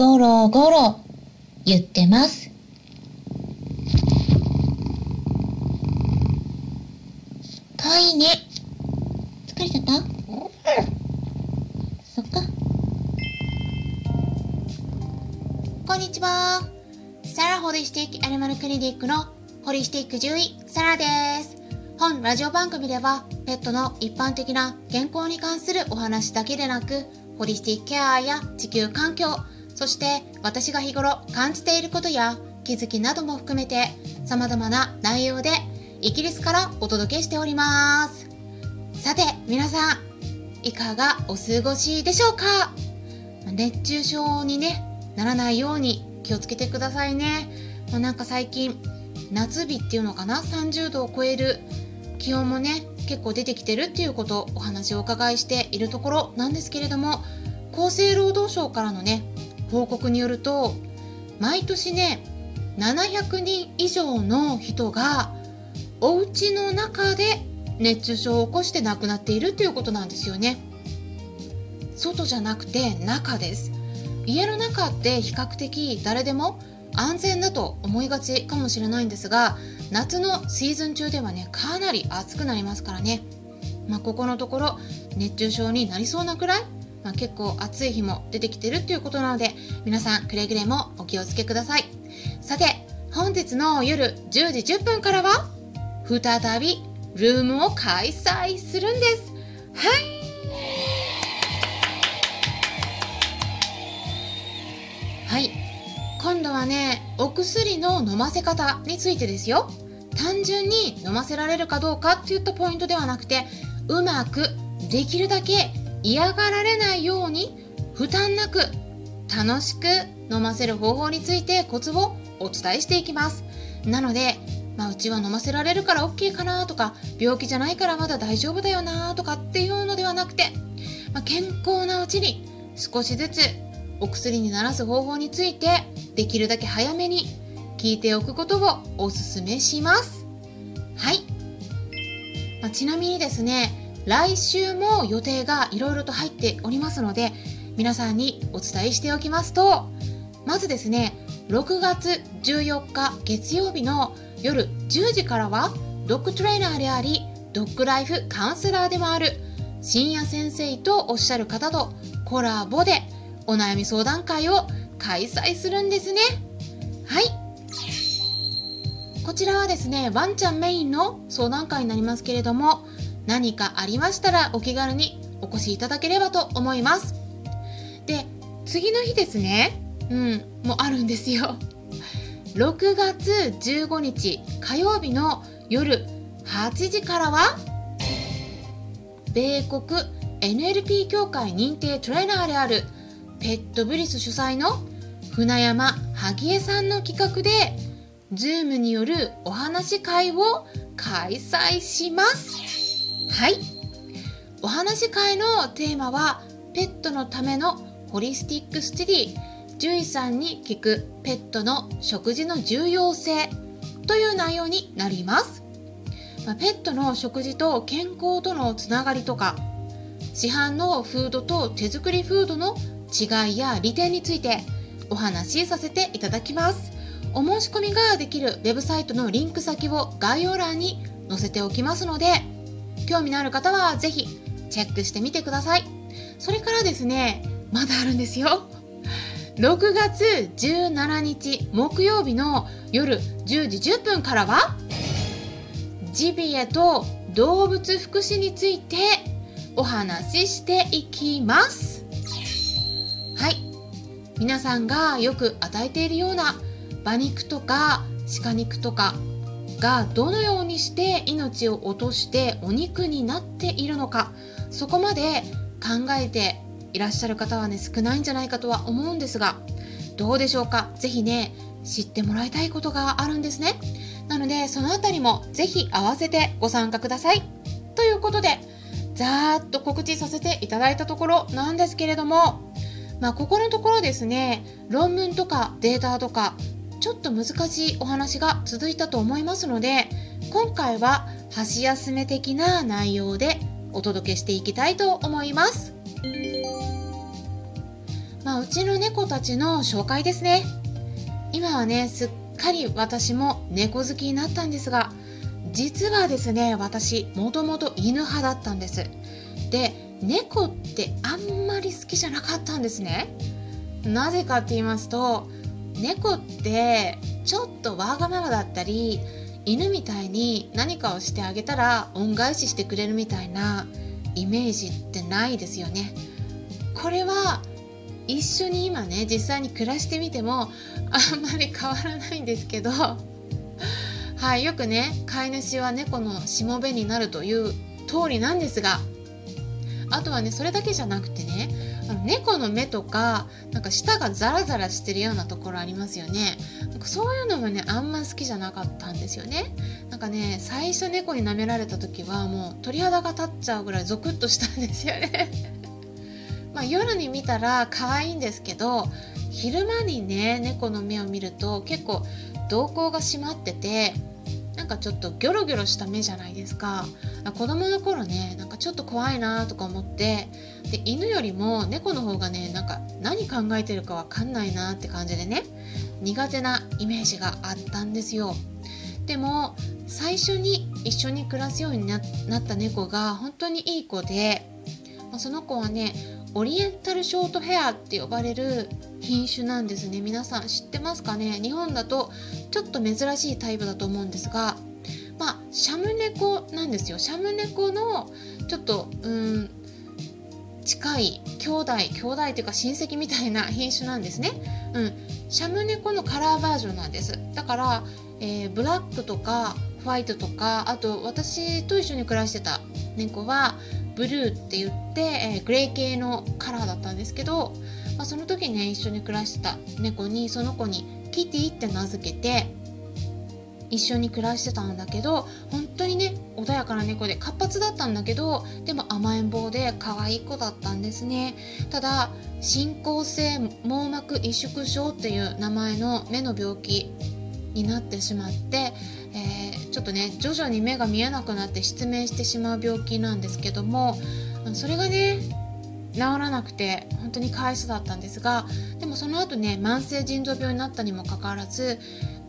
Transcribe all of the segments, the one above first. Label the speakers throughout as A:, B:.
A: ゴロゴロ言ってます。かわいいね。疲れちゃった？そっか。こんにちは。サラホリスティックアニマルクリニックのホリスティック獣医、サラです。本ラジオ番組では、ペットの一般的な健康に関するお話だけでなく、ホリスティックケアや地球環境、そして私が日頃感じていることや気づきなども含めて様々な内容でイギリスからお届けしております。さて、皆さん、いかがお過ごしでしょうか？熱中症にね、ならないように気をつけてくださいね。もうなんか最近、夏日っていうのかな ?30 度を超える気温もね、結構出てきてるっていうことをお話をお伺いしているところなんですけれども、厚生労働省からのね、報告によると、毎年ね、700人以上の人がお家の中で熱中症を起こして亡くなっているということなんですよね。外じゃなくて中です。家の中って比較的誰でも安全だと思いがちかもしれないんですが夏のシーズン中ではねかなり暑くなりますからね、まあ、ここのところ熱中症になりそうなくらい、まあ、結構暑い日も出てきてるっていうことなので皆さんくれぐれもお気をつけください。さて本日の夜10時10分からは再びルームを開催するんです。はい。はい。今度はねお薬の飲ませ方についてですよ。単純に飲ませられるかどうかっていったポイントではなくてうまくできるだけ嫌がられないように負担なく楽しく飲ませる方法についてコツをお伝えしていきます。なので、まあ、うちは飲ませられるから OK かなとか病気じゃないからまだ大丈夫だよなとかっていうのではなくて、まあ、健康なうちに少しずつお薬にならす方法についてできるだけ早めに聞いておくことをお勧めします。はい、まあ、ちなみにですね来週も予定がいろいろと入っておりますので皆さんにお伝えしておきますとまずですね6月14日月曜日の夜10時からはドッグトレーナーでありドッグライフカウンセラーでもある深夜先生とおっしゃる方とコラボでお悩み相談会を開催するんですね。はい。こちらはですねワンちゃんメインの相談会になりますけれども何かありましたらお気軽にお越しいただければと思います。で次の日ですね。うんもうあるんですよ。6月15日火曜日の夜8時からは米国 NLP 協会認定トレーナーであるペットブリス主催の船山萩江さんの企画で Zoom によるお話会を開催します。はい。お話し会のテーマはペットのためのホリスティックステディ。獣医さんに聞くペットの食事の重要性。という内容になります、まあ、ペットの食事と健康とのつながりとか市販のフードと手作りフードの違いや利点についてお話しさせていただきます。お申し込みができるウェブサイトのリンク先を概要欄に載せておきますので興味のある方はぜひチェックしてみてください。それからですねまだあるんですよ。6月17日木曜日の夜10時10分からはジビエと動物福祉についてお話ししていきます。はい。皆さんがよく与えているような馬肉とか鹿肉とかがどのようにして命を落としてお肉になっているのかそこまで考えていらっしゃる方はね少ないんじゃないかとは思うんですがどうでしょうか？ぜひね知ってもらいたいことがあるんですね。なのでそのあたりもぜひ合わせてご参加ください。ということでざーっと告知させていただいたところなんですけれどもまあここのところですね論文とかデータとかちょっと難しいお話が続いたと思いますので今回は箸休め的な内容でお届けしていきたいと思います。まあ、うちの猫たちの紹介ですね。今はねすっかり私も猫好きになったんですが実はですね私もともと犬派だったんです。で猫ってあんまり好きじゃなかったんですね。なぜかって言いますと猫ってちょっとわがままだったり犬みたいに何かをしてあげたら恩返ししてくれるみたいなイメージってないですよね。これは一緒に今ね実際に暮らしてみてもあんまり変わらないんですけどはいよくね飼い主は猫のしもべになるという通りなんですがあとはねそれだけじゃなくてねあの猫の目とかなんか舌がザラザラしてるようなところありますよね。なんかそういうのもねあんま好きじゃなかったんですよね。なんかね最初猫に舐められた時はもう鳥肌が立っちゃうぐらいゾクッとしたんですよね。まあ夜に見たら可愛いんですけど昼間にね猫の目を見ると結構瞳孔が閉まっててかちょっとギョロギョロした目じゃないですか。子供の頃ねなんかちょっと怖いなとか思ってで犬よりも猫の方がねなんか何考えてるかわかんないなって感じでね苦手なイメージがあったんですよ。でも最初に一緒に暮らすようになった猫が本当にいい子でその子はねオリエンタルショートヘアって呼ばれる品種なんですね。皆さん知ってますかね？日本だとちょっと珍しいタイプだと思うんですがまあシャム猫なんですよ。シャム猫のちょっとうん近い兄弟兄弟っていうか親戚みたいな品種なんですね。うん。シャム猫のカラーバージョンなんです。だから、えー、ブラックとかホワイトとかあと私と一緒に暮らしてた猫はブルーって言って、えー、グレー系のカラーだったんですけど、まあ、その時ね一緒に暮らしてた猫にその子にキティって名付けて一緒に暮らしてたんだけど本当にね穏やかな猫で活発だったんだけどでも甘えん坊で可愛い子だったんですね。ただ進行性網膜萎縮症っていう名前の目の病気になってしまって、えー、ちょっとね徐々に目が見えなくなって失明してしまう病気なんですけどもそれがね治らなくて本当にかわいそうだったんですがでもその後ね慢性腎臓病になったにもかかわらず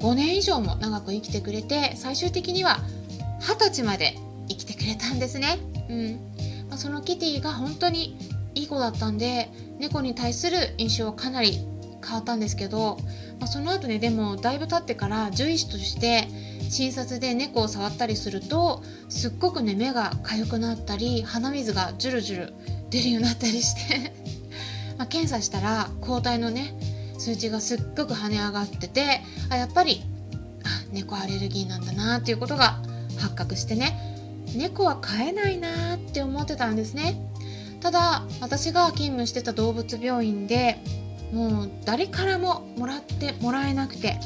A: 5年以上も長く生きてくれて最終的には20歳まで生きてくれたんですね。うんまあ、そのキティが本当にいい子だったんで猫に対する印象はかなり変わったんですけど、まあ、その後ねでもだいぶ経ってから獣医師として診察で猫を触ったりするとすっごくね目が痒くなったり鼻水がジュルジュル出るようになったりして ま検査したら抗体のね数値がすっごく跳ね上がっててあやっぱり猫アレルギーなんだなっていうことが発覚してね猫は飼えないなって思ってたんですね。ただ私が勤務してた動物病院でもう誰からももらってもらえなくて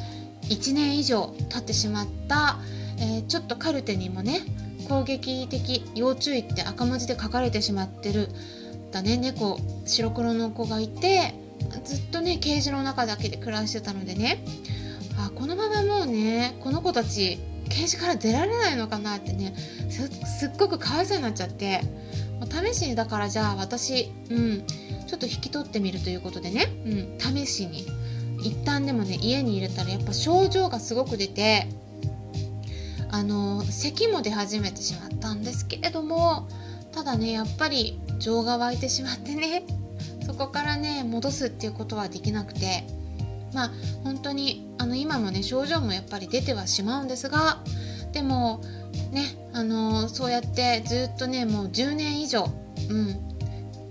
A: 1年以上経ってしまった、えー、ちょっとカルテにもね攻撃的要注意って赤文字で書かれてしまってるだね猫白黒の子がいてずっとねケージの中だけで暮らしてたのでねあこのままもうねこの子たちケージから出られないのかなってねすっごくかわいそうになっちゃって試しにだからじゃあ私、うん、ちょっと引き取ってみるということでね、うん、試しに。一旦でもね家に入れたらやっぱ症状がすごく出てあの咳も出始めてしまったんですけれどもただねやっぱり情が湧いてしまってねそこからね戻すっていうことはできなくてまあ本当にあの今もね症状もやっぱり出てはしまうんですがでもねあのそうやってずっとねもう10年以上、うん、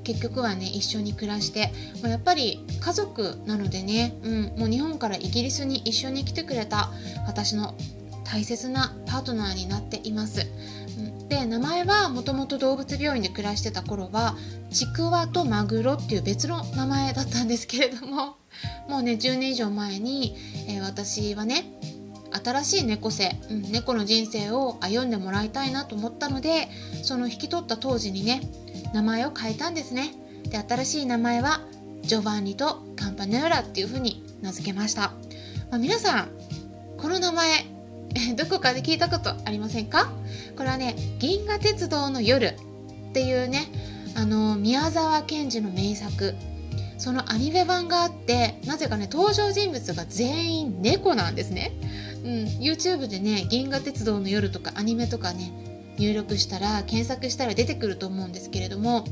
A: 結局はね一緒に暮らしてもうやっぱり家族なのでね、うん、もう日本からイギリスに一緒に来てくれた私の大切なパートナーになっています。で名前はもともと動物病院で暮らしてた頃はちくわとマグロっていう別の名前だったんですけれどももうね10年以上前に、えー、私はね新しい猫生、うん、猫の人生を歩んでもらいたいなと思ったのでその引き取った当時にね名前を変えたんですね。で新しい名前はジョバンニとカンパネラっていう風に名付けました、まあ、皆さんこの名前 どこかで聞いたことありませんか？これはね「銀河鉄道の夜」っていうねあの宮沢賢治の名作。そのアニメ版があってなぜかね登場人物が全員猫なんですね、うん、YouTube でね「銀河鉄道の夜」とかアニメとかね入力したら検索したら出てくると思うんですけれども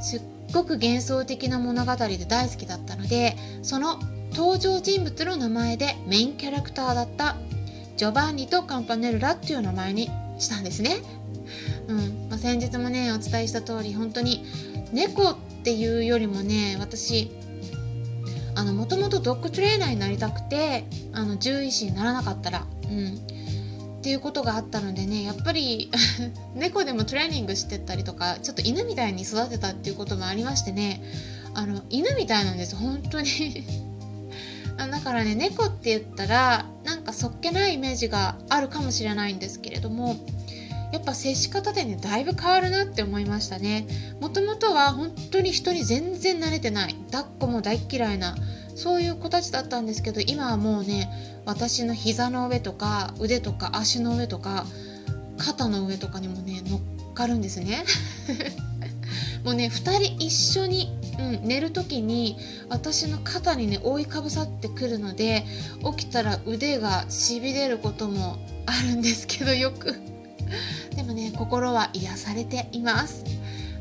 A: すっごく幻想的な物語で大好きだったのでその登場人物の名前でメインキャラクターだったジョバンニとカンパネルラっていう名前にしたんですね。うんまあ、先日もねお伝えした通り本当に猫っていうよりもね私あのもともとドッグトレーナーになりたくてあの獣医師にならなかったら、うん、っていうことがあったのでねやっぱり 猫でもトレーニングしてったりとかちょっと犬みたいに育てたっていうこともありましてねあの犬みたいなんです本当に。だからね猫って言ったらなんかそっけないイメージがあるかもしれないんですけれどもやっぱ接し方でねだいぶ変わるなって思いましたね。もともとは本当に人に全然慣れてない。抱っこも大嫌いなそういう子たちだったんですけど今はもうね私の膝の上とか腕とか足の上とか肩の上とかにもね乗っかるんですね。もうね2人一緒に、うん、寝る時に私の肩にね覆いかぶさってくるので起きたら腕がしびれることもあるんですけどよく。でもね心は癒されています、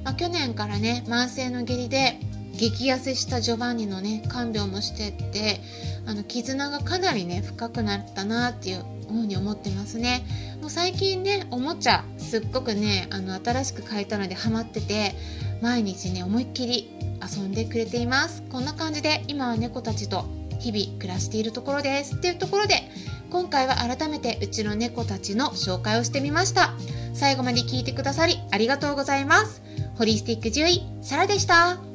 A: まあ、去年からね慢性の下痢で激痩せしたジョバンニのね看病もしてってあの絆がかなりね深くなったなっていうふうに思ってますね。もう最近ねおもちゃすっごくねあの新しく買えたのでハマってて毎日ね思いっきり遊んでくれています。こんな感じで今は猫たちと日々暮らしているところです。っていうところで今回は改めてうちの猫たちの紹介をしてみました。最後まで聞いてくださりありがとうございます。ホリスティック獣医サラでした。